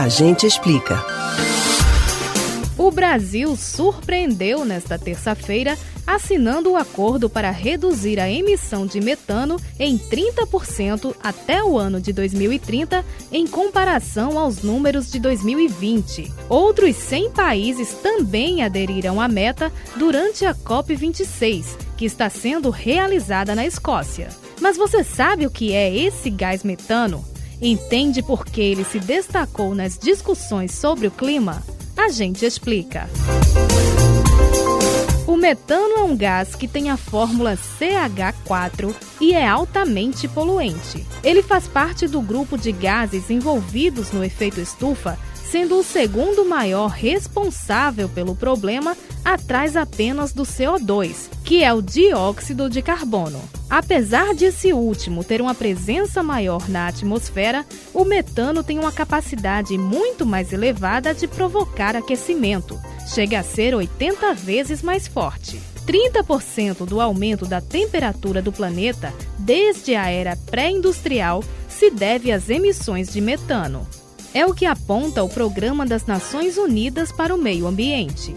A gente explica. O Brasil surpreendeu nesta terça-feira assinando o acordo para reduzir a emissão de metano em 30% até o ano de 2030, em comparação aos números de 2020. Outros 100 países também aderiram à meta durante a COP26, que está sendo realizada na Escócia. Mas você sabe o que é esse gás metano? Entende por que ele se destacou nas discussões sobre o clima? A gente explica. O metano é um gás que tem a fórmula CH4 e é altamente poluente. Ele faz parte do grupo de gases envolvidos no efeito estufa, sendo o segundo maior responsável pelo problema, atrás apenas do CO2, que é o dióxido de carbono. Apesar de esse último ter uma presença maior na atmosfera, o metano tem uma capacidade muito mais elevada de provocar aquecimento. Chega a ser 80 vezes mais forte. 30% do aumento da temperatura do planeta desde a era pré-industrial se deve às emissões de metano. É o que aponta o Programa das Nações Unidas para o Meio Ambiente.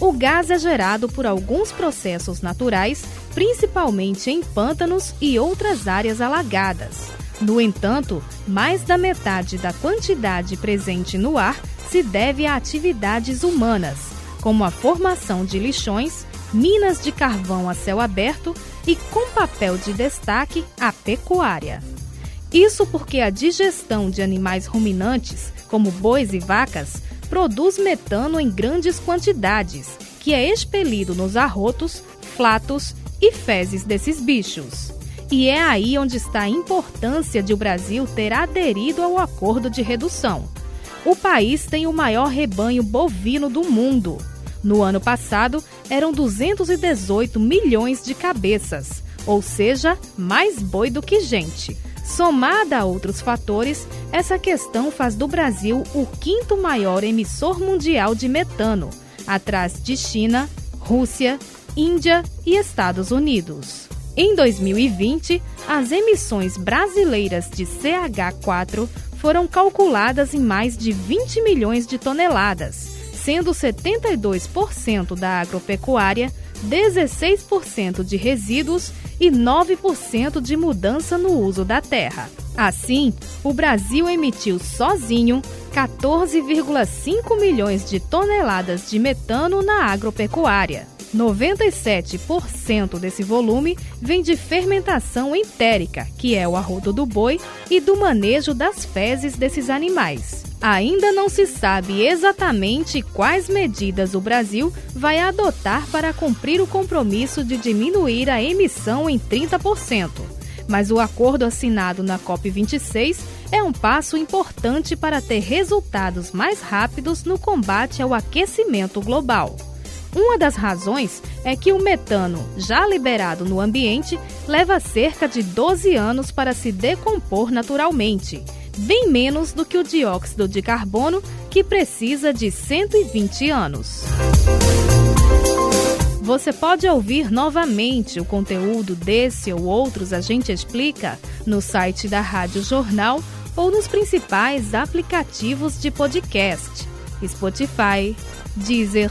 O gás é gerado por alguns processos naturais, principalmente em pântanos e outras áreas alagadas. No entanto, mais da metade da quantidade presente no ar se deve a atividades humanas, como a formação de lixões, minas de carvão a céu aberto e, com papel de destaque, a pecuária. Isso porque a digestão de animais ruminantes, como bois e vacas, produz metano em grandes quantidades, que é expelido nos arrotos, flatos e fezes desses bichos. E é aí onde está a importância de o Brasil ter aderido ao acordo de redução. O país tem o maior rebanho bovino do mundo. No ano passado, eram 218 milhões de cabeças, ou seja, mais boi do que gente. Somada a outros fatores, essa questão faz do Brasil o quinto maior emissor mundial de metano, atrás de China, Rússia, Índia e Estados Unidos. Em 2020, as emissões brasileiras de CH4 foram calculadas em mais de 20 milhões de toneladas, sendo 72% da agropecuária, 16% de resíduos e 9% de mudança no uso da terra. Assim, o Brasil emitiu sozinho 14,5 milhões de toneladas de metano na agropecuária. 97% desse volume vem de fermentação entérica, que é o arroto do boi, e do manejo das fezes desses animais. Ainda não se sabe exatamente quais medidas o Brasil vai adotar para cumprir o compromisso de diminuir a emissão em 30%. Mas o acordo assinado na COP26 é um passo importante para ter resultados mais rápidos no combate ao aquecimento global. Uma das razões é que o metano, já liberado no ambiente, leva cerca de 12 anos para se decompor naturalmente, bem menos do que o dióxido de carbono, que precisa de 120 anos. Você pode ouvir novamente o conteúdo desse ou outros A Gente Explica no site da Rádio Jornal ou nos principais aplicativos de podcast: Spotify, Deezer,